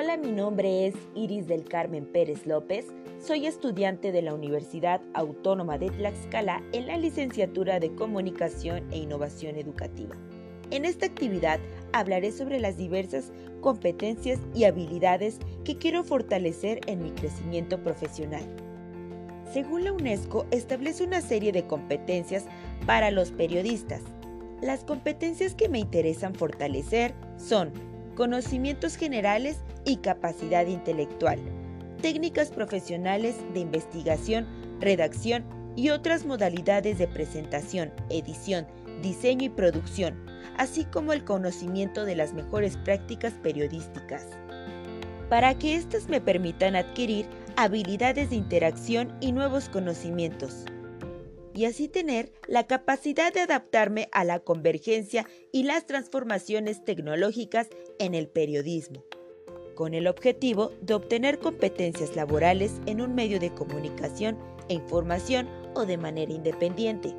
mi nombre es Iris del Carmen Pérez López. Soy estudiante de la Universidad Autónoma de Tlaxcala en la licenciatura de Comunicación e Innovación Educativa. En esta actividad hablaré sobre las diversas competencias y habilidades que quiero fortalecer en mi crecimiento profesional. Según la UNESCO, establece una serie de competencias para los periodistas. Las competencias que me interesan fortalecer son conocimientos generales y capacidad intelectual, técnicas profesionales de investigación, redacción y otras modalidades de presentación, edición, diseño y producción, así como el conocimiento de las mejores prácticas periodísticas. Para que éstas me permitan adquirir habilidades de interacción y nuevos conocimientos y así tener la capacidad de adaptarme a la convergencia y las transformaciones tecnológicas en el periodismo, con el objetivo de obtener competencias laborales en un medio de comunicación e información o de manera independiente.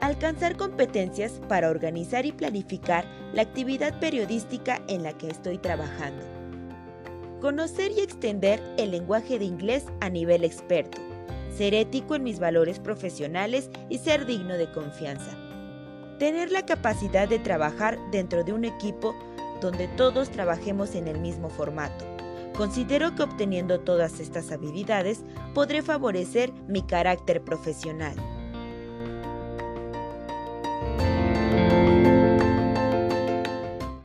Alcanzar competencias para organizar y planificar la actividad periodística en la que estoy trabajando. Conocer y extender el lenguaje de inglés a nivel experto ser ético en mis valores profesionales y ser digno de confianza. Tener la capacidad de trabajar dentro de un equipo donde todos trabajemos en el mismo formato. Considero que obteniendo todas estas habilidades podré favorecer mi carácter profesional.